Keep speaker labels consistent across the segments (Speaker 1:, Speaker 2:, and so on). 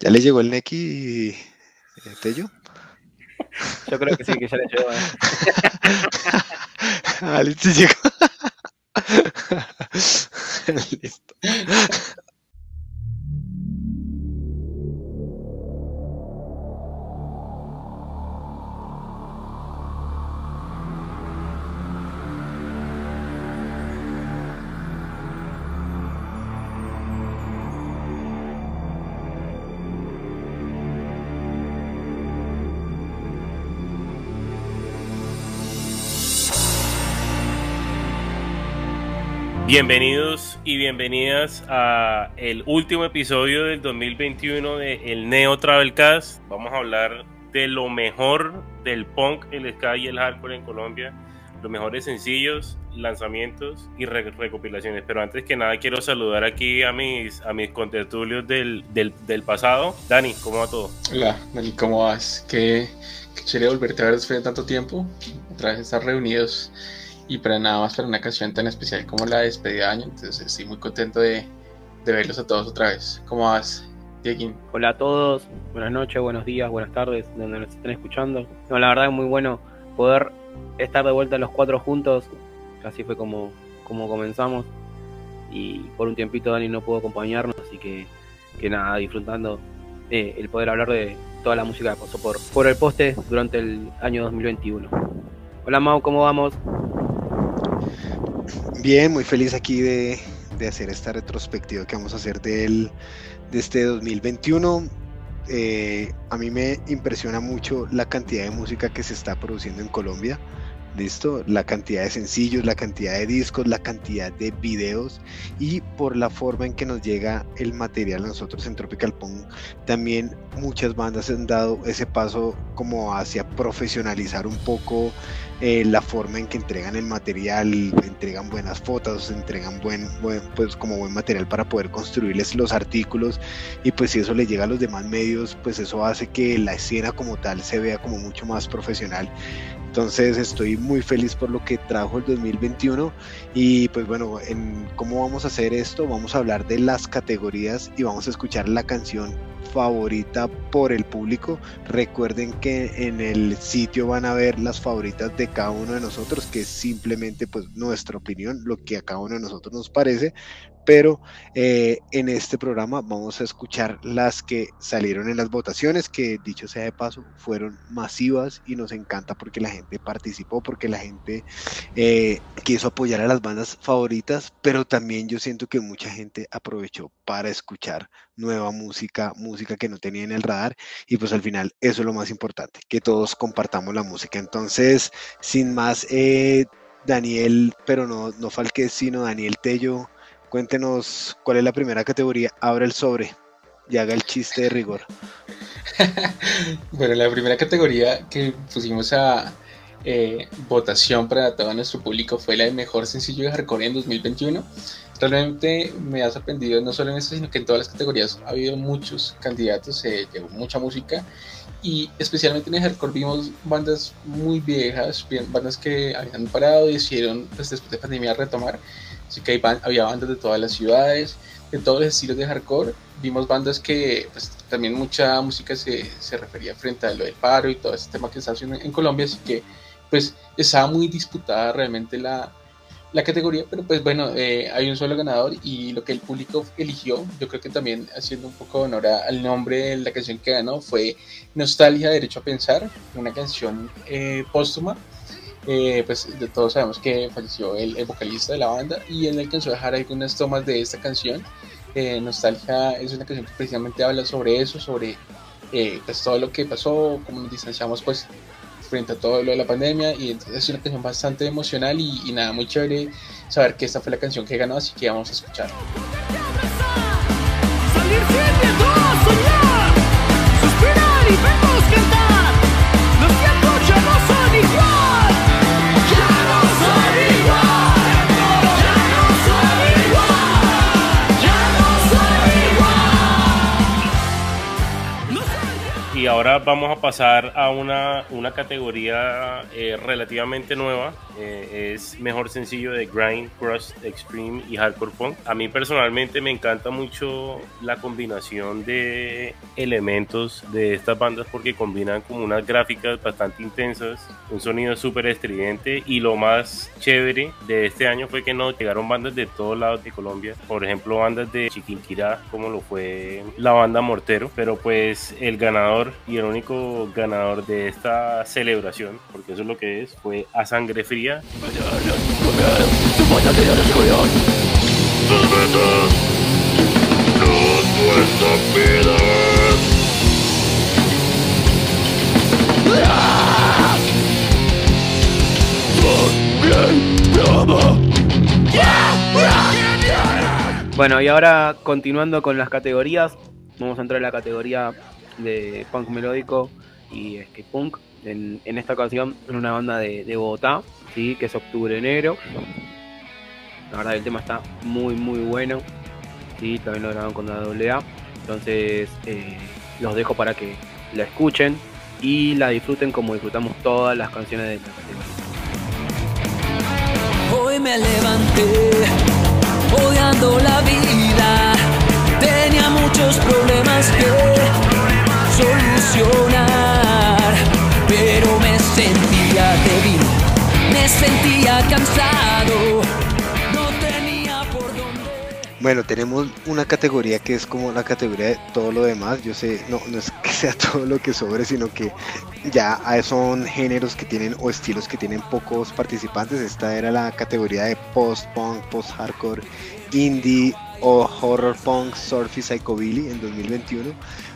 Speaker 1: ¿Ya le llegó el Neki, eh, Tello?
Speaker 2: Yo creo que sí, que ya le llegó. ¿eh?
Speaker 1: ah, listo, llegó. listo.
Speaker 3: Bienvenidos y bienvenidas a el último episodio del 2021 de el Neo Travelcast. Vamos a hablar de lo mejor del punk, el ska y el hardcore en Colombia, los mejores sencillos, lanzamientos y recopilaciones. Pero antes que nada quiero saludar aquí a mis a mis contertulios del, del, del pasado. Dani, ¿cómo va todo?
Speaker 4: Hola, Dani, ¿cómo vas? Qué, qué chévere volverte a ver después de tanto tiempo. Otra vez estar reunidos y para nada más para una ocasión tan especial como la despedida de año. Entonces estoy muy contento de, de verlos a todos otra vez. ¿Cómo vas, Diego?
Speaker 2: Hola a todos, buenas noches, buenos días, buenas tardes, donde nos estén escuchando. No, la verdad es muy bueno poder estar de vuelta los cuatro juntos. Así fue como, comenzamos. Y por un tiempito Dani no pudo acompañarnos, así que, que nada, disfrutando eh, el poder hablar de toda la música que pasó por, por el poste durante el año 2021. Hola Mau, ¿cómo vamos?
Speaker 1: Bien, muy feliz aquí de, hacer esta retrospectiva que vamos a hacer de este 2021. Eh, a mí me impresiona mucho la cantidad de música que se está produciendo en Colombia. ¿Listo? La cantidad de sencillos, la cantidad de discos, la cantidad de videos y por la forma en que nos llega el material a nosotros en Tropical Punk, también muchas bandas han dado ese paso como hacia profesionalizar un poco eh, la forma en que entregan el material, entregan buenas fotos, entregan buen, buen, pues como buen material para poder construirles los artículos y pues si eso le llega a los demás medios, pues eso hace que la escena como tal se vea como mucho más profesional. Entonces estoy muy feliz por lo que trajo el 2021 y pues bueno, en cómo vamos a hacer esto, vamos a hablar de las categorías y vamos a escuchar la canción favorita por el público. Recuerden que en el sitio van a ver las favoritas de cada uno de nosotros, que es simplemente pues nuestra opinión, lo que a cada uno de nosotros nos parece, pero eh, en este programa vamos a escuchar las que salieron en las votaciones, que dicho sea de paso, fueron masivas y nos encanta porque la gente participó, porque la gente eh, quiso apoyar a las bandas favoritas, pero también yo siento que mucha gente aprovechó para escuchar nueva música, música que no tenía en el radar y pues al final eso es lo más importante, que todos compartamos la música. Entonces, sin más, eh, Daniel, pero no, no Falque, sino Daniel Tello Cuéntenos cuál es la primera categoría. Abre el sobre y haga el chiste de rigor.
Speaker 4: bueno, la primera categoría que pusimos a eh, votación para todo nuestro público fue la de mejor sencillo de hardcore en 2021. Realmente me ha sorprendido no solo en esto, sino que en todas las categorías ha habido muchos candidatos, se llevó mucha música y especialmente en el hardcore vimos bandas muy viejas, bandas que habían parado y decidieron pues, después de pandemia retomar Así que había bandas de todas las ciudades, de todos los estilos de hardcore. Vimos bandas que pues, también mucha música se, se, refería frente a lo del paro y todo ese tema que está haciendo en Colombia. Así que pues estaba muy disputada realmente la, la categoría, pero pues bueno, eh, hay un solo ganador y lo que el público eligió, yo creo que también haciendo un poco de honor al nombre de la canción que ganó, fue Nostalgia, Derecho a Pensar, una canción eh, póstuma eh, pues de todos sabemos que falleció el, vocalista de la banda y él alcanzó a dejar algunas tomas de esta canción. Eh, Nostalgia es una canción que precisamente habla sobre eso, sobre eh, pues, todo lo que pasó, cómo nos distanciamos pues frente a todo lo de la pandemia y entonces es una canción bastante emocional y, nada, muy chévere saber que esta fue la canción que ganó, así que vamos a escucharla. ¡Salir todo, soñar!
Speaker 3: ¡Suspirar y ver! Ahora vamos a pasar a una, una categoría eh, relativamente nueva. Eh, es mejor sencillo de Grind, Crush, Extreme y Hardcore Punk. A mí personalmente me encanta mucho la combinación de elementos de estas bandas porque combinan como unas gráficas bastante intensas, un sonido súper estridente y lo más chévere de este año fue que nos llegaron bandas de todos lados de Colombia. Por ejemplo, bandas de Chiquinquirá, como lo fue la banda Mortero. Pero pues el ganador y el único ganador de esta celebración, porque eso es lo que es, fue A Sangre Fría.
Speaker 2: Bueno, y ahora continuando con las categorías, vamos a entrar en la categoría de punk melódico y skate punk. En, esta ocasión en una banda de, Bogotá, ¿sí? que es Octubre Negro. La verdad el tema está muy muy bueno. ¿sí? También lo grabaron con la AA. Entonces eh, los dejo para que la escuchen y la disfruten como disfrutamos todas las canciones de la categoría.
Speaker 5: Hoy me levanté odiando la vida. Tenía muchos problemas que solucionar, pero me sentía débil, me sentía cansado, no tenía por dónde.
Speaker 1: Bueno, tenemos una categoría que es como la categoría de todo lo demás. Yo sé, no, no es que sea todo lo que sobre, sino que ya son géneros que tienen o estilos que tienen pocos participantes. Esta era la categoría de post-punk, post-hardcore, indie o horror punk, surf psychobilly en 2021.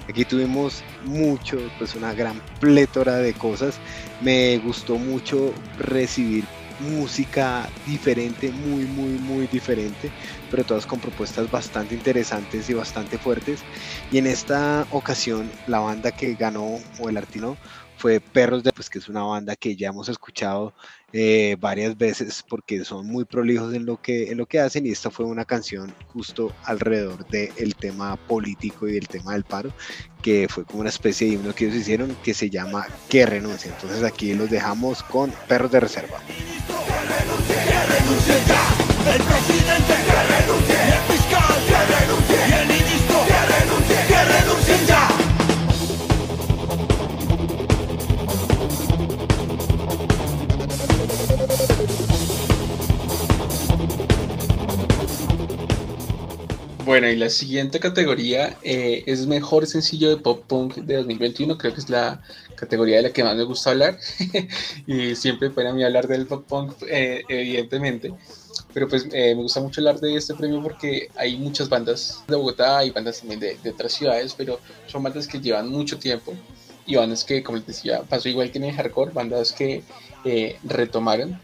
Speaker 1: Aquí tuvimos mucho, pues una gran plétora de cosas. Me gustó mucho recibir música diferente, muy, muy, muy diferente, pero todas con propuestas bastante interesantes y bastante fuertes. Y en esta ocasión, la banda que ganó, o el artino, fue Perros de, pues que es una banda que ya hemos escuchado eh, varias veces porque son muy prolijos en lo, que, en lo que hacen y esta fue una canción justo alrededor del tema político y del tema del paro, que fue como una especie de himno que ellos hicieron que se llama Que renuncia. Entonces aquí los dejamos con Perros de Reserva.
Speaker 4: Bueno, y la siguiente categoría eh, es mejor sencillo de pop punk de 2021. Creo que es la categoría de la que más me gusta hablar. y siempre para mí hablar del pop punk, eh, evidentemente. Pero pues eh, me gusta mucho hablar de este premio porque hay muchas bandas de Bogotá y bandas también de, de otras ciudades, pero son bandas que llevan mucho tiempo y bandas que, como les decía, pasó igual que en el hardcore, bandas que retomaron,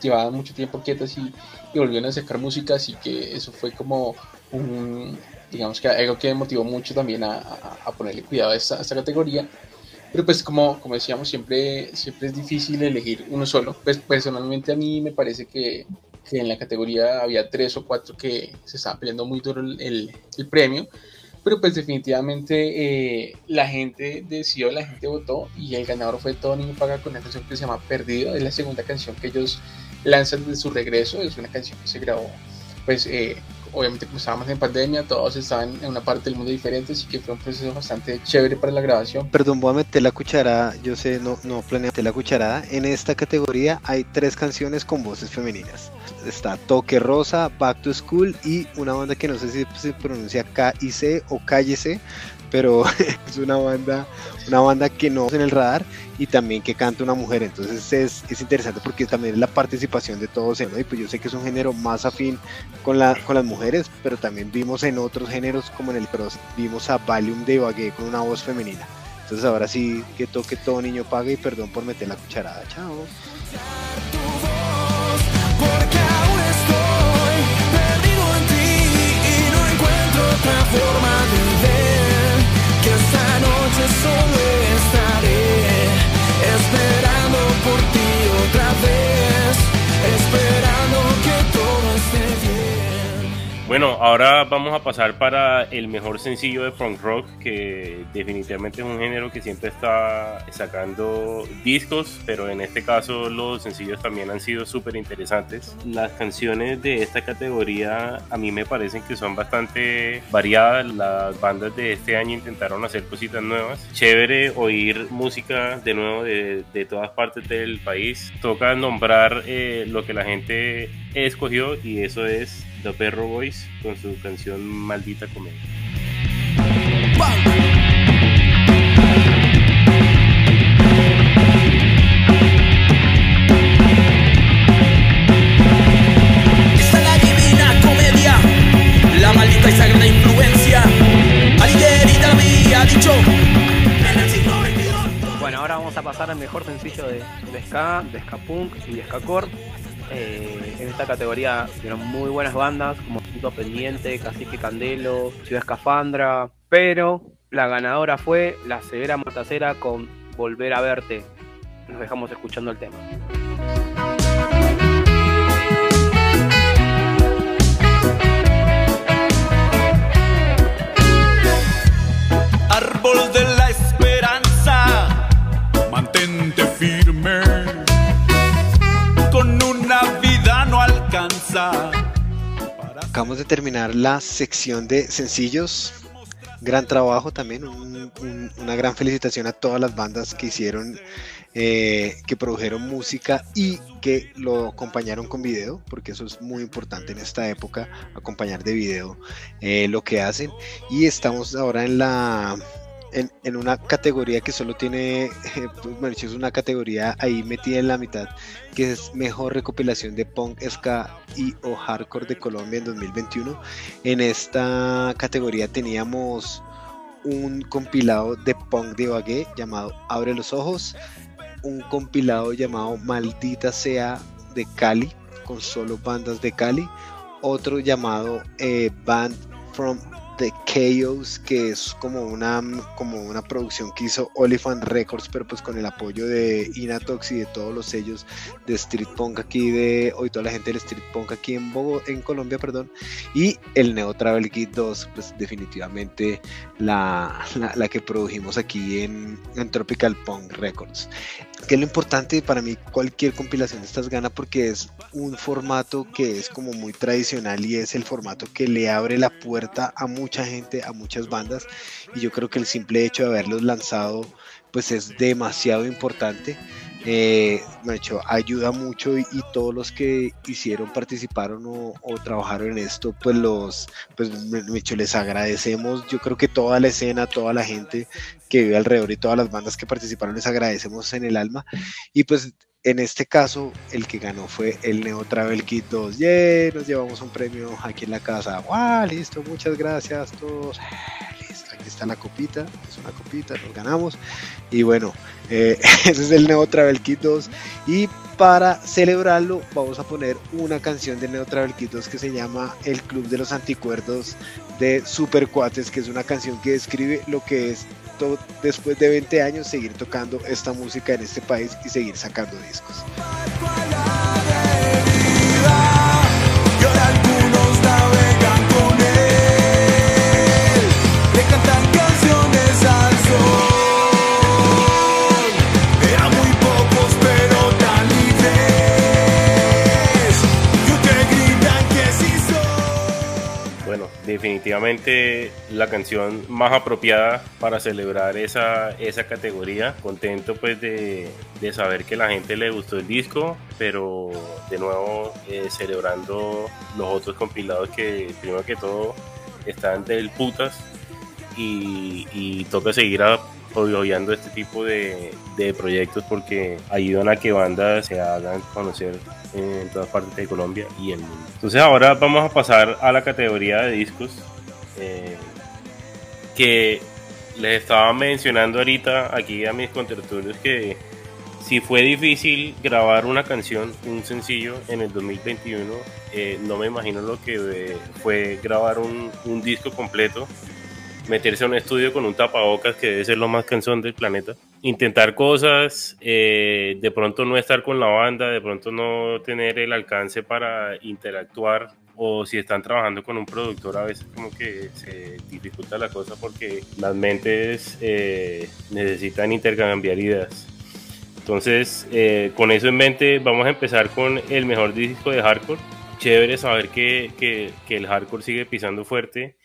Speaker 4: llevaban mucho tiempo quietas y, y volvieron a sacar música, así que eso fue como un, digamos que algo que me motivó mucho también a, a- a ponerle cuidado a esta, a esta categoría. Pero pues como, como decíamos, siempre, siempre es difícil elegir uno solo. Pues personalmente a mí me parece que, que en la categoría había tres o cuatro que se estaban peleando muy duro el, el- el premio. Pero pues definitivamente eh, la gente decidió, la gente votó y el ganador fue Niño Paga con una canción que se llama Perdido. Es la segunda canción que ellos lanzan de su regreso. Es una canción que se grabó pues eh, obviamente como estábamos en pandemia, todos estaban en una parte del mundo diferente, así que fue un proceso bastante chévere para la grabación.
Speaker 1: Perdón, voy a meter la cucharada. Yo sé, no, no planeé meter la cucharada. En esta categoría hay tres canciones con voces femeninas. Está Toque Rosa, Back to School y una banda que no sé si se pronuncia K-I-C o Cállese, pero es una banda, una banda que no es en el radar y también que canta una mujer. Entonces es, es interesante porque también es la participación de todos. ¿no? Y pues yo sé que es un género más afín con, la, con las mujeres, pero también vimos en otros géneros como en el cross, vimos a Valium de Ibagué con una voz femenina. Entonces ahora sí que toque todo niño paga y perdón por meter la cucharada. Chao.
Speaker 3: Bueno, ahora vamos a pasar para el mejor sencillo de punk rock, que definitivamente es un género que siempre está sacando discos, pero en este caso los sencillos también han sido súper interesantes. Las canciones de esta categoría a mí me parecen que son bastante variadas. Las bandas de este año intentaron hacer cositas nuevas. Chévere oír música de nuevo de, de todas partes del país. Toca nombrar eh, lo que la gente escogió y eso es The Perro Boys con su canción Maldita Comedia.
Speaker 6: Esta es la divina comedia, la maldita y sagrada influencia. Te lo había dicho.
Speaker 2: Bueno, ahora vamos a pasar al mejor sencillo de, de ska, de ska punk y de ska core. Eh, en esta categoría tuvieron muy buenas bandas como Punto Pendiente, Cacique Candelo, Ciudad Escafandra, pero la ganadora fue La Severa Matacera con Volver a Verte. Nos dejamos escuchando el tema.
Speaker 6: Árbol de
Speaker 1: Acabamos de terminar la sección de sencillos. Gran trabajo también, un- un- una gran felicitación a todas las bandas que hicieron, eh, que produjeron música y que lo acompañaron con video, porque eso es muy importante en esta época, acompañar de video eh, lo que hacen. Y estamos ahora en la en, en una categoría que solo tiene, eh, pues, bueno, es una categoría ahí metida en la mitad, que es mejor recopilación de punk, ska y o hardcore de Colombia en 2021. En esta categoría teníamos un compilado de punk de Ibagué llamado Abre los Ojos, un compilado llamado Maldita Sea de Cali, con solo bandas de Cali, otro llamado eh, Band from the Chaos, que es como una, como una producción que hizo Oliphant Records, pero pues con el apoyo de Inatox y de todos los sellos de Street Punk aquí, de hoy toda la gente del Street Punk aquí en Bogo, en Colombia, perdón, y el Neo Travel Kit 2, pues definitivamente la, la, que produjimos aquí en, en Tropical Punk Records. Que es lo importante para mí, cualquier compilación de estas gana porque es un formato que es como muy tradicional y es el formato que le abre la puerta a mucha gente, a muchas bandas y yo creo que el simple hecho de haberlos lanzado pues es demasiado importante. Eh, hecho, ayuda mucho y, todos los que hicieron, participaron o, trabajaron en esto, pues los, pues hecho, les agradecemos. Yo creo que toda la escena, toda la gente que vive alrededor y todas las bandas que participaron les agradecemos en el alma. Y pues en este caso, el que ganó fue el Neo Travel Kit 2. ¡Yay! Nos llevamos un premio aquí en la casa. ¡Wow! Listo, muchas gracias a todos. La copita. Es una copita, nos ganamos. Y bueno, eh, ese es el Neo Travel Kit 2. Y para celebrarlo, vamos a poner una canción de Neo Travel Kit 2 que se llama El Club de los Anticuerdos de Super Cuates, que es una canción que describe lo que es después de 20 años seguir tocando esta música en este país y seguir sacando discos.
Speaker 3: Definitivamente la canción más apropiada para celebrar esa, esa categoría. Contento pues de, de saber que la gente le gustó el disco, pero de nuevo eh, celebrando los otros compilados que primero que todo están del putas y, y toca seguir a- apoyando este tipo de, de proyectos porque ayudan a que bandas se hagan conocer en todas partes de Colombia y el mundo. Entonces ahora vamos a pasar a la categoría de discos eh, que les estaba mencionando ahorita aquí a mis contertulios que si fue difícil grabar una canción, un sencillo en el 2021, eh, no me imagino lo que fue grabar un, un disco completo meterse a un estudio con un tapabocas que debe ser lo más cansón del planeta. Intentar cosas, eh, de pronto no estar con la banda, de pronto no tener el alcance para interactuar o si están trabajando con un productor a veces como que se dificulta la cosa porque las mentes eh, necesitan intercambiar ideas. Entonces, eh, con eso en mente, vamos a empezar con el mejor disco de hardcore. Chévere saber que, que, que el hardcore sigue pisando fuerte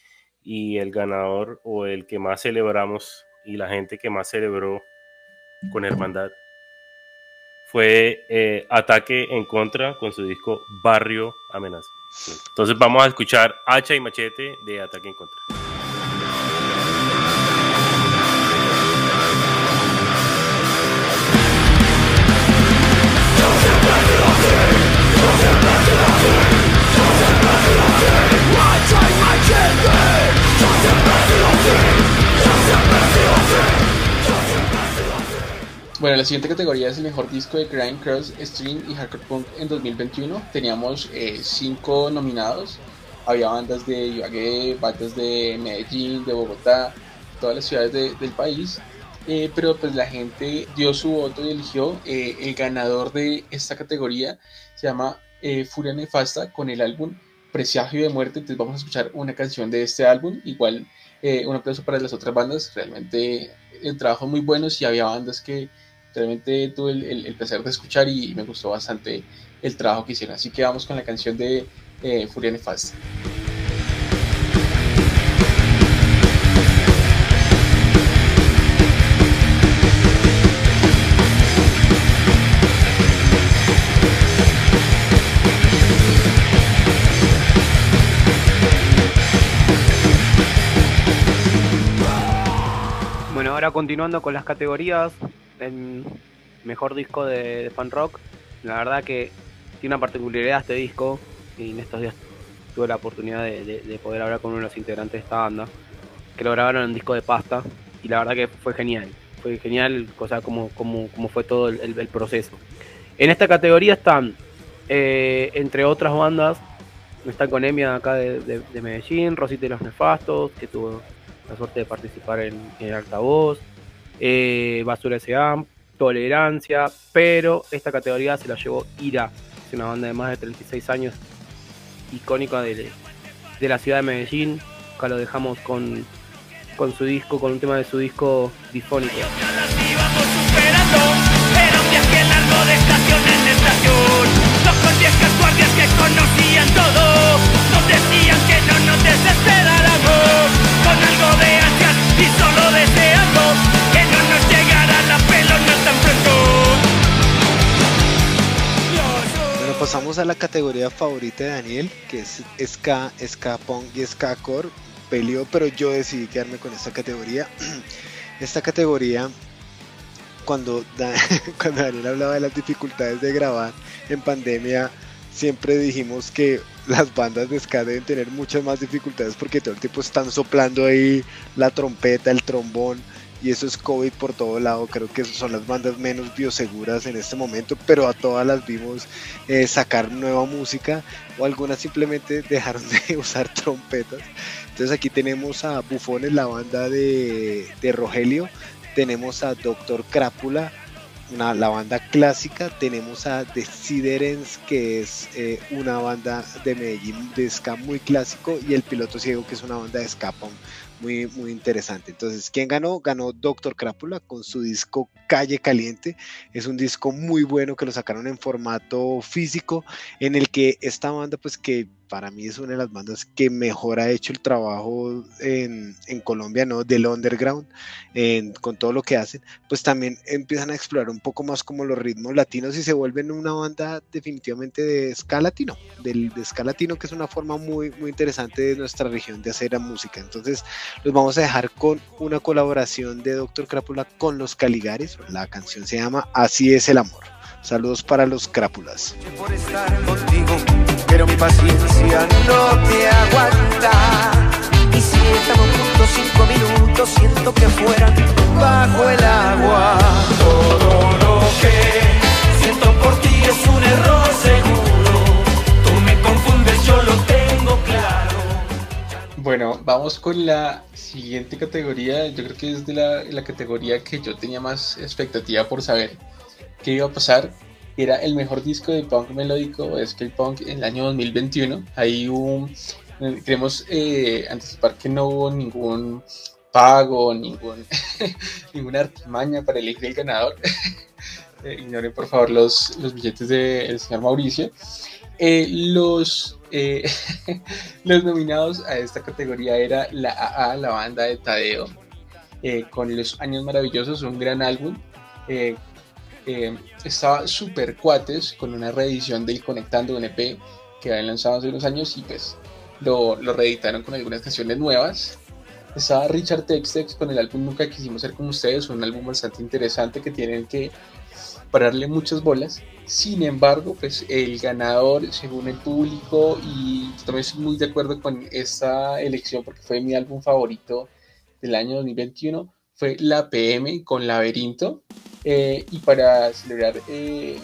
Speaker 3: y el ganador o el que más celebramos y la gente que más celebró con Hermandad fue eh, Ataque en Contra con su disco Barrio Amenaza. Entonces vamos a escuchar Hacha y Machete de Ataque en Contra.
Speaker 4: Bueno, la siguiente categoría es el mejor disco de Grind, Cross, Stream y Hardcore Punk en 2021. Teníamos eh, cinco nominados. Había bandas de Ibagué, bandas de Medellín, de Bogotá, todas las ciudades de- del país. Eh, pero pues la gente dio su voto y eligió eh, el ganador de esta categoría. Se llama eh, Furia Nefasta con el álbum Presagio de Muerte. Entonces vamos a escuchar una canción de este álbum. Igual eh, un aplauso para las otras bandas. Realmente el trabajo muy buenos y había bandas que realmente tuve el, placer de escuchar y me gustó bastante el trabajo que hicieron. Así que vamos con la canción de eh, Furia Nefasta.
Speaker 2: Bueno, ahora continuando con las categorías, el mejor disco de, de fan rock, la verdad que tiene una particularidad este disco y en estos días tuve la oportunidad de, de- de poder hablar con uno de los integrantes de esta banda, que lo grabaron en disco de pasta y la verdad que fue genial, fue genial, cosa como, como, como fue todo el, proceso. En esta categoría están, eh, entre otras bandas, está Conemia acá de, de- de Medellín, Rosita y los Nefastos, que tuvo la suerte de participar en, en altavoz, eh, Basura S.A., Tolerancia, pero esta categoría se la llevó Ira, es una banda de más de 36 años, icónica de, de la ciudad de Medellín. Acá lo dejamos con, con su disco, con un tema de su disco difónico.
Speaker 6: que conocían todo. Decían que no nos desesperáramos. Con algo de ansias y solo deseando
Speaker 1: pasamos a la categoría favorita de Daniel, que es Ska, Ska Punk y Ska Core. Peleó, pero yo decidí quedarme con esta categoría. Esta categoría, cuando, Da- cuando Daniel hablaba de las dificultades de grabar en pandemia, siempre dijimos que las bandas de ska deben tener muchas más dificultades porque todo el tiempo están soplando ahí la trompeta, el trombón y eso es COVID por todo lado. Creo que son las bandas menos bioseguras en este momento, pero a todas las vimos eh, sacar nueva música o algunas simplemente dejaron de usar trompetas. Entonces aquí tenemos a Bufones, la banda de, de Rogelio, tenemos a Doctor Crápula, una, la banda clásica, tenemos a The Siderens, que es eh, una banda de Medellín de ska muy clásico, y el Piloto Ciego, que es una banda de ska muy, muy interesante. Entonces, ¿quién ganó? Ganó Doctor Crápula con su disco Calle Caliente. Es un disco muy bueno que lo sacaron en formato físico, en el que esta banda, pues que para mí es una de las bandas que mejor ha hecho el trabajo en, Colombia, ¿no? Del underground, en- con todo lo que hacen, pues también empiezan a explorar un poco más como los ritmos latinos y se vuelven una banda definitivamente de ska latino, del de ska latino, que es una forma muy, muy interesante de nuestra región de hacer la música. Entonces, los vamos a dejar con una colaboración de Doctor Crápula con los Caligaris. La canción se llama Así es el amor. Saludos para los Crápulas.
Speaker 5: por estar contigo, pero mi paciencia no te aguanta. Y si estamos juntos cinco minutos, siento que fueran bajo el agua. Todo lo que siento por ti es un error seguro. Tú me confundes, yo lo tengo claro.
Speaker 4: Bueno, vamos con la siguiente categoría. Yo creo que es de la, la categoría que yo tenía más expectativa por saber qué iba a pasar. era el mejor disco de punk melódico, es que el punk en el año 2021. Ahí hubo, queremos eh, anticipar que no hubo ningún pago, ningún, ninguna artimaña para elegir el ganador. Eh, ignoren por favor los, los billetes del señor Mauricio. Eh, los, eh, los nominados a esta categoría era la AA, la banda de Tadeo, eh, con Los Años Maravillosos, un gran álbum. Eh, estaba super cuates con una reedición del Conectando un EP que habían lanzado hace unos años y pues lo, lo reeditaron con algunas canciones nuevas. Estaba Richard Textex con el álbum Nunca Quisimos Ser Como Ustedes, un álbum bastante interesante que tienen que pararle muchas bolas. Sin embargo, pues el ganador, según el público, y también estoy muy de acuerdo con esta elección porque fue mi álbum favorito del año 2021, fue La PM con Laberinto. Eh, y para celebrar eh,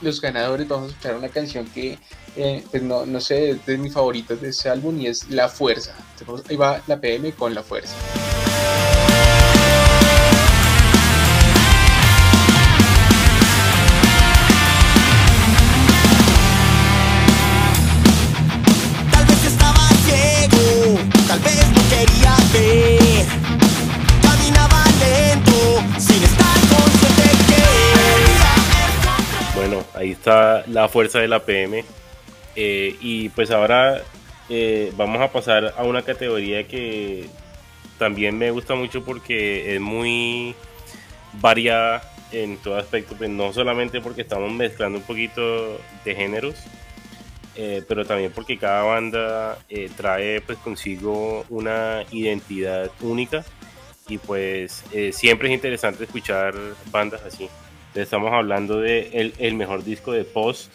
Speaker 4: los ganadores vamos a escuchar una canción que eh, pues no, no sé, es de mis favoritos de ese álbum y es La Fuerza. Ahí va la PM con La Fuerza.
Speaker 3: La fuerza de la PM. Eh, y pues ahora eh, vamos a pasar a una categoría que también me gusta mucho porque es muy variada en todo aspecto, pues no solamente porque estamos mezclando un poquito de géneros, eh, pero también porque cada banda eh, trae pues consigo una identidad única y pues siempre es interesante escuchar bandas así. Estamos hablando de el, el mejor disco de post,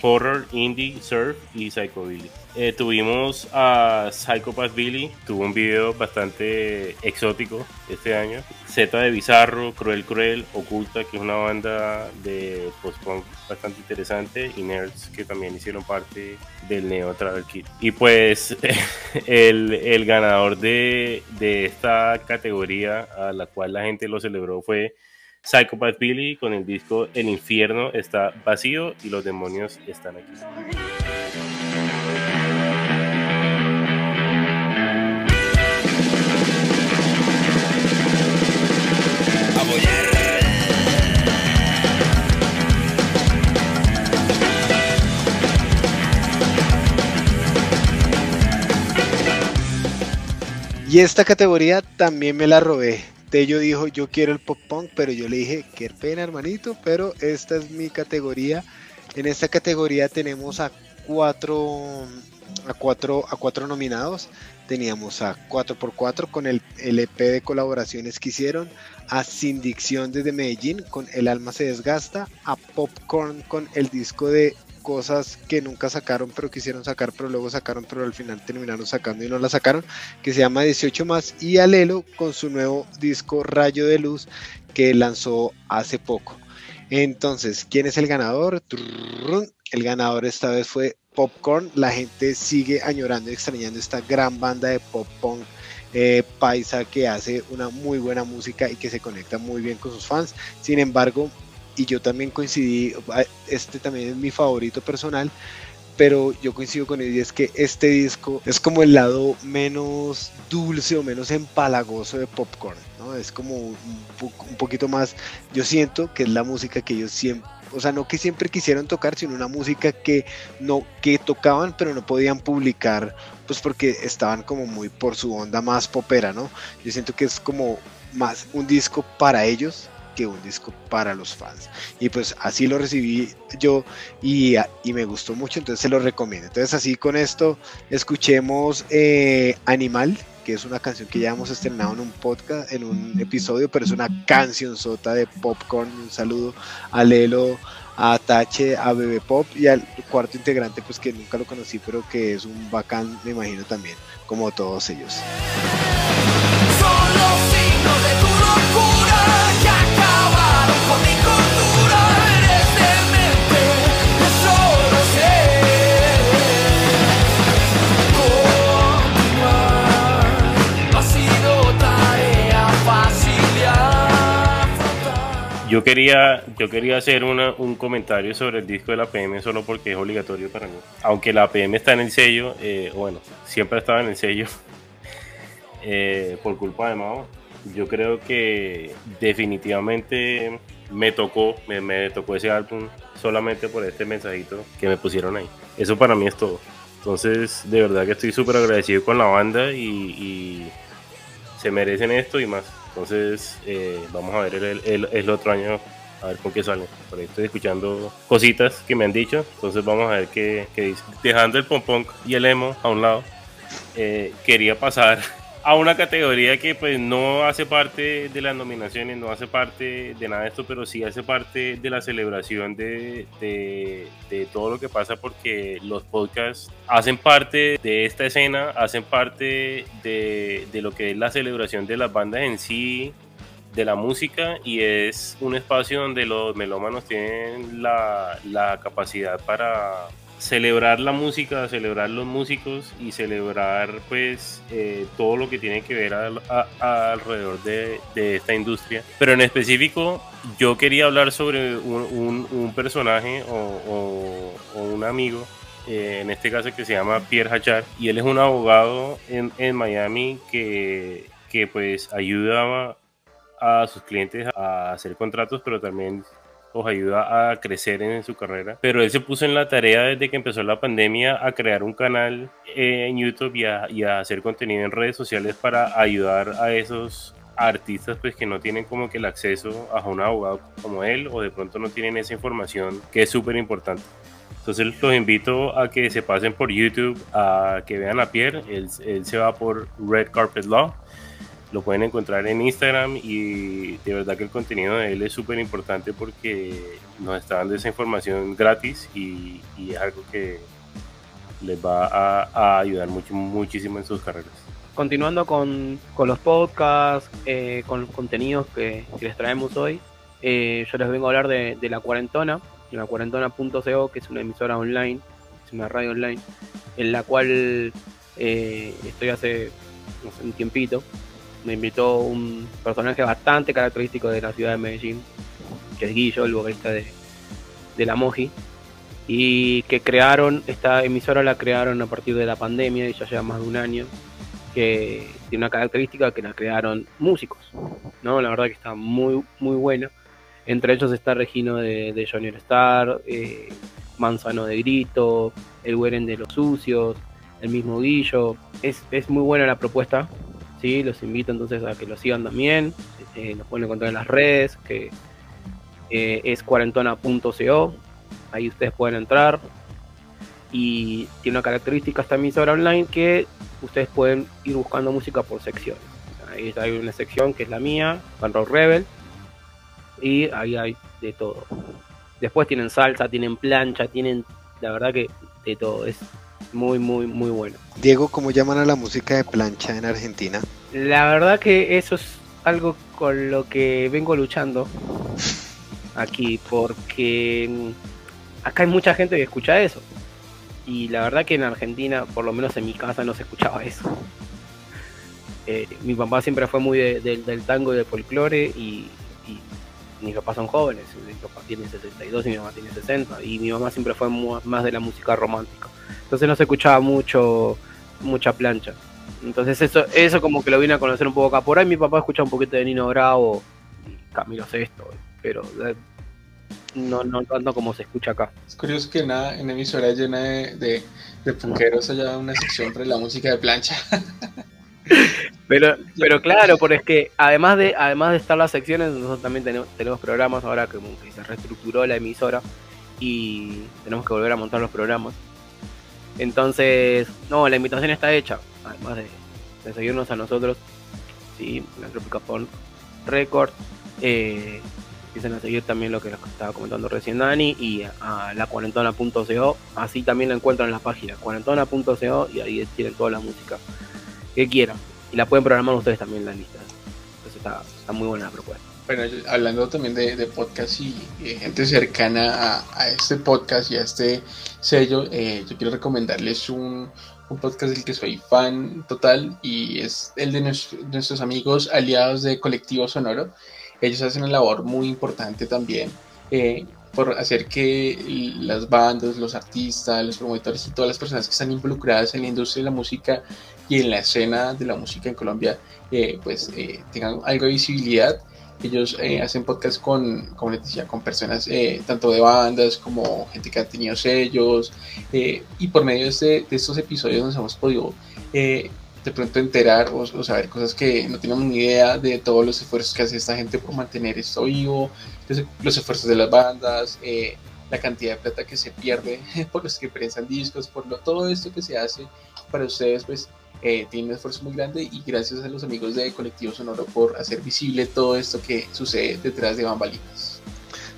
Speaker 3: horror, indie, surf y psychobilly. Eh, tuvimos a Psychopath Billy, tuvo un video bastante exótico este año. Z de Bizarro, Cruel Cruel, Oculta, que es una banda de post-punk bastante interesante, y Nerds, que también hicieron parte del Neo Travel Kit. Y pues el, el ganador de, de esta categoría, a la cual la gente lo celebró, fue Psychopath Billy con el disco El infierno está vacío y los demonios están aquí.
Speaker 1: Y esta categoría también me la robé. Tello dijo, yo quiero el pop punk, pero yo le dije, qué pena hermanito, pero esta es mi categoría. En esta categoría tenemos a cuatro, a cuatro, a cuatro nominados. Teníamos a 4x4 con el, el EP de colaboraciones que hicieron, a Sin Dicción desde Medellín con El alma se desgasta, a Popcorn con el disco de cosas que nunca sacaron pero quisieron sacar pero luego sacaron pero al final terminaron sacando y no la sacaron que se llama 18 más y Alelo con su nuevo disco Rayo de Luz que lanzó hace poco entonces ¿quién es el ganador? El ganador esta vez fue Popcorn la gente sigue añorando y extrañando esta gran banda de pop punk paisa que hace una muy buena música y que se conecta muy bien con sus fans sin embargo y yo también coincidí, este también es mi favorito personal, pero yo coincido con él y es que este disco es como el lado menos dulce o menos empalagoso de Popcorn, ¿no? Es como un, po- un poquito más, yo siento que es la música que ellos siempre, o sea, no que siempre quisieron tocar, sino una música que no que tocaban pero no podían publicar, pues porque estaban como muy por su onda más popera, ¿no? Yo siento que es como más un disco para ellos que un disco para los fans. Y pues así lo recibí yo y, y me gustó mucho, entonces se lo recomiendo. Entonces así con esto escuchemos eh, Animal, que es una canción que ya hemos estrenado en un podcast, en un episodio, pero es una canción sota de Popcorn. Un saludo a Lelo, a Tache, a Bebé Pop y al cuarto integrante, pues que nunca lo conocí, pero que es un bacán, me imagino también, como todos ellos.
Speaker 5: Son los signos de tu locura
Speaker 3: Yo quería, yo quería hacer una, un comentario sobre el disco de la PM solo porque es obligatorio para mí. Aunque la PM está en el sello, eh, bueno, siempre ha estado en el sello eh, por culpa de Mao. Yo creo que definitivamente me tocó, me, tocó ese álbum solamente por este mensajito que me pusieron ahí. Eso para mí es todo. Entonces, de verdad que estoy súper agradecido con la banda y, se merecen esto y más. Entonces, eh, vamos a ver el, otro año, a ver con qué sale. Por ahí estoy escuchando cositas que me han dicho, entonces vamos a ver qué, dice. Dejando el pom y el emo a un lado, eh, quería pasar a una categoría que pues no hace parte de las nominaciones, no hace parte de nada de esto, pero sí hace parte de la celebración de, de, todo lo que pasa porque los podcasts hacen parte de esta escena, hacen parte de, de lo que es la celebración de las bandas en sí, de la música y es un espacio donde los melómanos tienen la, la capacidad para celebrar la música, celebrar los músicos y celebrar pues eh, todo lo que tiene que ver a- alrededor de, esta industria. Pero en específico yo quería hablar sobre un, personaje o, un amigo eh, en este caso que se llama Pierre Hachar, y él es un abogado en, Miami que, que pues ayuda a sus clientes a hacer contratos, pero también los ayuda a crecer en su carrera. Pero él se puso en la tarea desde que empezó la pandemia a crear un canal eh, en YouTube y a, y a hacer contenido en redes sociales para ayudar a esos artistas pues que no tienen como que el acceso a un abogado como él o de pronto no tienen esa información que es súper importante. Entonces los invito a que se pasen por YouTube, a que vean a Pierre, él, él se va por Red Carpet Law, lo pueden encontrar en Instagram y de verdad que el contenido de él es súper importante porque nos está dando esa información gratis y, y es algo que les va a, ayudar mucho, muchísimo en sus carreras.
Speaker 2: Continuando con, con los podcasts, eh, con los contenidos que, les traemos hoy, eh, yo les vengo a hablar de, de La Cuarentona, la cuarentona.co, que es una emisora online, es una radio online, en la cual eh, estoy hace un tiempito. Me invitó un personaje bastante característico de la ciudad de Medellín, que es Guillo, el vocalista de, de La Moji, y que crearon, esta emisora la crearon a partir de la pandemia, y ya lleva más de un año, que tiene una característica que la crearon músicos, ¿no? La verdad que está muy, muy buena. Entre ellos está Regino de, de Johnny Star, eh, Manzano de Grito, el Weren de los Sucios, el mismo Guillo. Es, es muy buena la propuesta, ¿sí? Los invito entonces a que lo sigan también. Eh, nos pueden encontrar en las redes, que eh, es cuarentona.co. Ahí ustedes pueden entrar. Y tiene una característica esta emisora online que ustedes pueden ir buscando música por secciones. Ahí hay una sección que es la mía, Van Rock Rebel, y ahí hay de todo. Después tienen salsa, tienen plancha, tienen, la verdad que de todo, es muy, muy, muy bueno.
Speaker 1: Diego, ¿cómo llaman a la música de plancha en Argentina?
Speaker 2: La verdad que eso es algo con lo que vengo luchando aquí, porque mm, acá hay mucha gente que escucha eso. Y la verdad que en Argentina, por lo menos en mi casa, no se escuchaba eso. Eh, mi papá siempre fue muy de- del- del tango y del folclore y mis papás son jóvenes. Mi papá tiene 62 y mi mamá tiene 60. Y mi mamá siempre fue más de la música romántica. Entonces no se escuchaba mucho, mucha plancha. Entonces eso, eso como que lo vine a conocer un poco acá. Por ahí mi papá escucha un poquito de Nino Bravo y Camilo Sesto, pero eh, no, no tanto como se escucha acá.
Speaker 4: Es curioso que una, en emisora llena de, de, de punqueros haya una sección para la música de plancha.
Speaker 2: Pero, pero claro, porque es que además de, además de estar las secciones, nosotros también tenemos, tenemos programas ahora que, que se reestructuró la emisora y tenemos que volver a montar los programas. Entonces, no, la invitación está hecha, además de, de seguirnos a nosotros, sí, la Tropica Punk Record, eh, empiecen a seguir también lo que estaba comentando recién Dani y a, a la cuarentona.co, así también la encuentran en la página cuarentona.co y ahí tienen toda la música que quieran. Y la pueden programar ustedes también en la lista. Entonces está, muy buena la propuesta.
Speaker 4: Bueno, hablando también de, podcast y eh, gente cercana a, este podcast y a este sello, eh, yo quiero recomendarles un, un podcast del que soy fan total y es el de nues- nuestros amigos aliados de Colectivo Sonoro. ellos hacen una labor muy importante también eh, por hacer que las bandas, los artistas, los promotores y todas las personas que están involucradas en la industria de la música y en la escena de la música en Colombia, eh, pues eh, tengan algo de visibilidad. Ellos eh, hacen podcast con, como les decía, con personas tanto de bandas como gente que ha tenido sellos. y por medio de, este, de, estos episodios nos hemos podido de pronto enterar o, saber cosas que no teníamos ni idea de todos los esfuerzos que hace esta gente por mantener esto vivo, los esfuerzos de las bandas, eh, la cantidad de plata que se pierde por los que prensan discos, por lo, todo esto que se hace para ustedes, pues eh, tiene un esfuerzo muy grande y gracias a los amigos de Colectivo Sonoro por hacer visible todo esto que sucede detrás de bambalinas.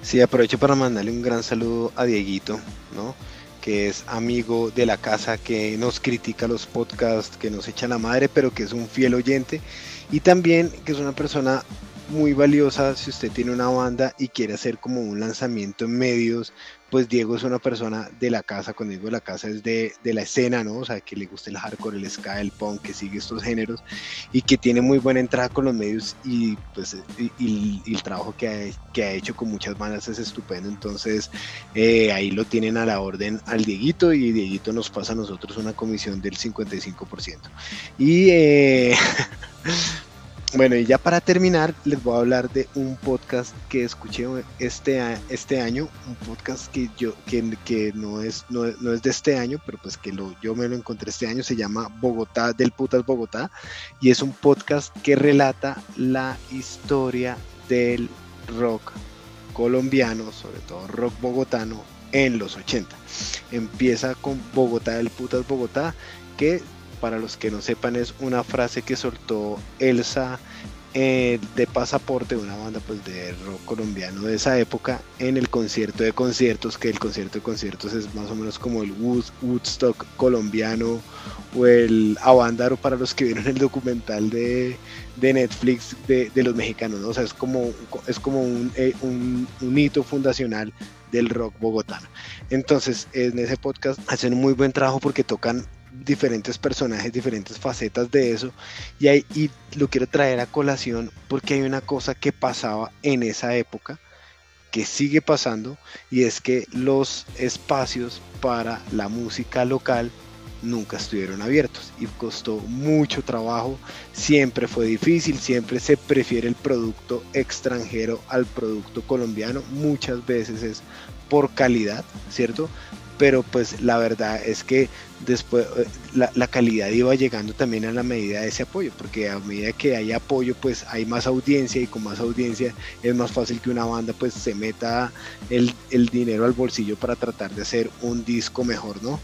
Speaker 1: Sí, aprovecho para mandarle un gran saludo a Dieguito, ¿no? Que es amigo de la casa, que nos critica los podcasts, que nos echa la madre, pero que es un fiel oyente y también que es una persona muy valiosa si usted tiene una banda y quiere hacer como un lanzamiento en medios, pues Diego es una persona de la casa, digo de la casa es de, la escena, ¿no? O sea, que le gusta el hardcore, el ska, el punk, que sigue estos géneros y que tiene muy buena entrada con los medios y pues y, el trabajo que ha, que ha, hecho con muchas bandas es estupendo, entonces eh, ahí lo tienen a la orden al Dieguito y Dieguito nos pasa a nosotros una comisión del 55%. Y eh, Bueno, y ya para terminar, les voy a hablar de un podcast que escuché este, este año, un podcast que yo que, que no, es, no, es de este año, pero pues que lo, yo me lo encontré este año, se llama Bogotá del Putas Bogotá, y es un podcast que relata la historia del rock colombiano, sobre todo rock bogotano, en los 80. Empieza con Bogotá del Putas Bogotá, que para los que no sepan, es una frase que soltó Elsa eh, de pasaporte, una banda pues de rock colombiano de esa época, en el concierto de conciertos, que el concierto de conciertos es más o menos como el Woodstock colombiano o el Avándaro para los que vieron el documental de, Netflix de, los mexicanos, ¿no? o sea, es como, es como un, eh, un, un hito fundacional del rock bogotano. Entonces, en ese podcast hacen un muy buen trabajo porque tocan diferentes personajes, diferentes facetas de eso. Y, ahí, y lo quiero traer a colación porque hay una cosa que pasaba en esa época, que sigue pasando, y es que los espacios para la música local nunca estuvieron abiertos y costó mucho trabajo, siempre fue difícil, siempre se prefiere el producto extranjero al producto colombiano, muchas veces es por calidad, ¿cierto? Pero pues la verdad es que después eh, la, calidad iba llegando también a la medida de ese apoyo, porque a medida que hay apoyo pues hay más audiencia y con más audiencia es más fácil que una banda pues se meta el, el dinero al bolsillo para tratar de hacer un disco mejor, ¿no?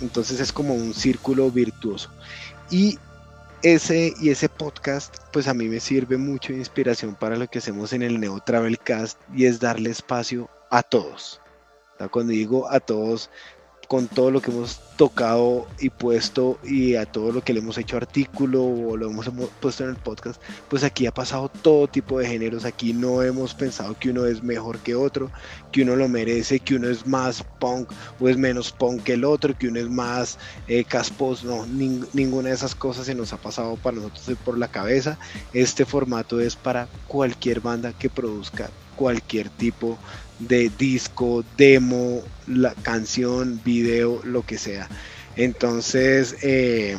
Speaker 1: Entonces es como un círculo virtuoso. Y ese y ese podcast pues a mí me sirve mucho de inspiración para lo que hacemos en el Neo Travel Cast y es darle espacio a todos cuando digo a todos, con todo lo que hemos tocado y puesto y a todo lo que le hemos hecho artículo o lo hemos puesto en el podcast, pues aquí ha pasado todo tipo de géneros, aquí no hemos pensado que uno es mejor que otro, que uno lo merece, que uno es más punk o es menos punk que el otro, que uno es más eh, casposo, no, ninguna de esas cosas se nos ha pasado para nosotros por la cabeza, este formato es para cualquier banda que produzca cualquier tipo de disco, demo, la canción, video, lo que sea. Entonces, eh,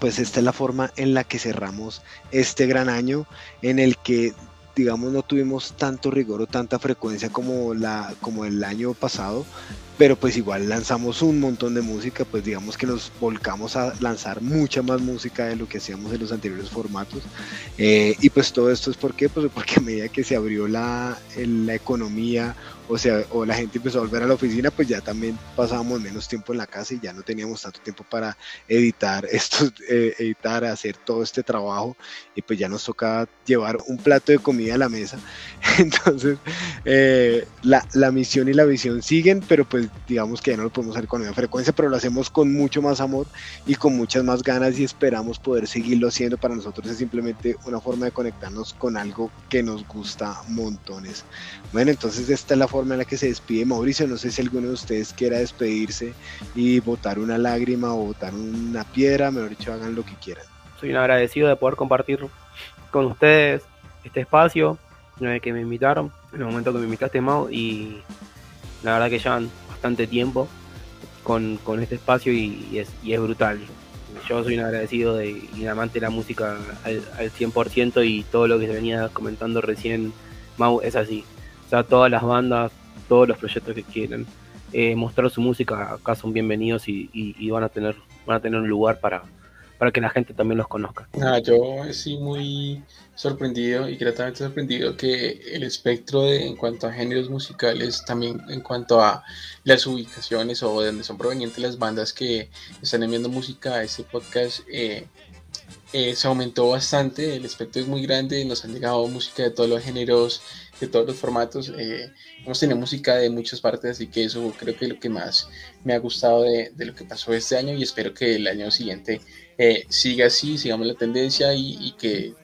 Speaker 1: pues esta es la forma en la que cerramos este gran año en el que digamos no tuvimos tanto rigor o tanta frecuencia como la como el año pasado pero pues igual lanzamos un montón de música, pues digamos que nos volcamos a lanzar mucha más música de lo que hacíamos en los anteriores formatos. Eh, y pues todo esto es porque, pues porque a medida que se abrió la, la economía o sea, o la gente empezó a volver a la oficina, pues ya también pasábamos menos tiempo en la casa y ya no teníamos tanto tiempo para editar esto, eh, editar, hacer todo este trabajo y pues ya nos tocaba llevar un plato de comida a la mesa. Entonces, eh, la, la, misión y la visión siguen, pero pues digamos que ya no lo podemos hacer con una frecuencia, pero lo hacemos con mucho más amor y con muchas más ganas y esperamos poder seguirlo haciendo. Para nosotros es simplemente una forma de conectarnos con algo que nos gusta montones. Bueno, entonces esta es la forma en la que se despide Mauricio. No sé si alguno de ustedes quiera despedirse y botar una lágrima o botar una piedra, mejor dicho, hagan lo que quieran.
Speaker 2: Soy un agradecido de poder compartir con ustedes este espacio una vez que me invitaron, en el momento que me invitaste, Mau, y la verdad que llevan bastante tiempo con, con este espacio y, es, y es brutal. Yo soy un agradecido de, y un amante de la música al, al 100% y todo lo que se venía comentando recién, Mau, es así. O sea, todas las bandas, todos los proyectos que quieran eh, mostrar su música acá son bienvenidos y- y van a tener van a tener un lugar para, para que la gente también los conozca.
Speaker 4: Nada, yo estoy muy sorprendido y gratamente sorprendido que el espectro de, en cuanto a géneros musicales, también en cuanto a las ubicaciones o de donde son provenientes las bandas que están enviando música a este podcast, eh, eh, se aumentó bastante, el espectro es muy grande, nos han llegado música de todos los géneros, de todos los formatos, eh, hemos tenido música de muchas partes, así que eso creo que es lo que más me ha gustado de, de lo que pasó este año y espero que el año siguiente eh, siga así, sigamos la tendencia y, que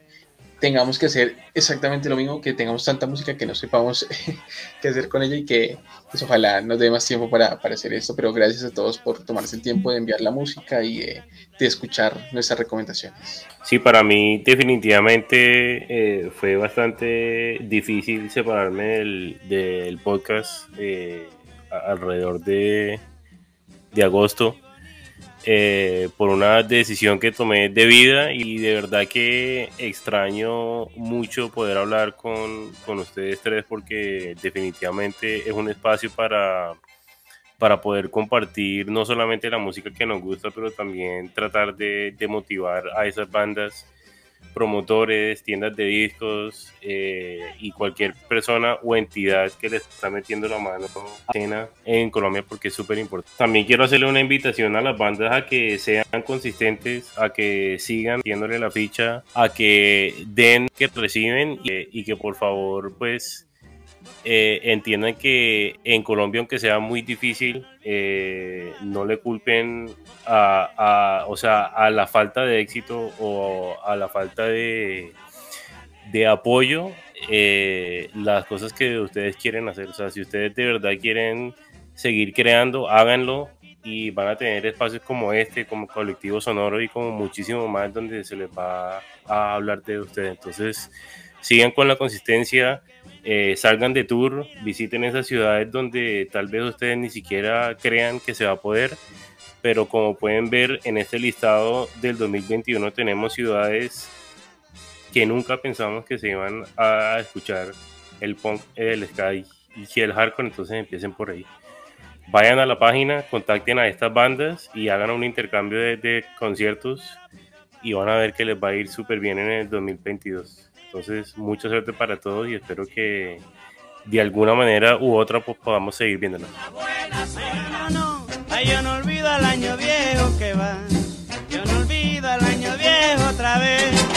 Speaker 4: tengamos que hacer exactamente lo mismo, que tengamos tanta música que no sepamos qué hacer con ella y que pues, ojalá nos dé más tiempo para, hacer esto, pero gracias a todos por tomarse el tiempo de enviar la música y de escuchar nuestras recomendaciones.
Speaker 3: Sí, para mí definitivamente eh, fue bastante difícil separarme del, del podcast eh, alrededor de, de agosto eh, por una decisión que tomé de vida y de verdad que extraño mucho poder hablar con, con ustedes tres porque definitivamente es un espacio para para poder compartir no solamente la música que nos gusta, pero también tratar de, de motivar a esas bandas, promotores, tiendas de discos eh, y cualquier persona o entidad que les está metiendo la mano en Colombia porque es súper importante. También quiero hacerle una invitación a las bandas a que sean consistentes, a que sigan tiéndole la ficha, a que den que reciben y, y que por favor pues eh, entiendan que en Colombia, aunque sea muy difícil, eh, no le culpen a, a- o sea, a la falta de éxito o a la falta de, de apoyo eh, las cosas que ustedes quieren hacer. O sea, si ustedes de verdad quieren seguir creando, háganlo y van a tener espacios como este, como Colectivo Sonoro y como muchísimo más donde se les va a hablar de ustedes. Entonces, sigan con la consistencia, eh, salgan de tour, visiten esas ciudades donde tal vez ustedes ni siquiera crean que se va a poder, pero como pueden ver en este listado del 2021 tenemos ciudades que nunca pensamos que se iban a escuchar el punk, el sky y el hardcore, entonces empiecen por ahí. Vayan a la página, contacten a estas bandas y hagan un intercambio de, de conciertos y van a ver que les va a ir súper bien en el 2022. Entonces, mucha suerte para todos y espero que de alguna manera u otra pues, podamos seguir
Speaker 6: viéndola. Yo no olvido el año viejo que va, yo no olvido el año viejo otra vez.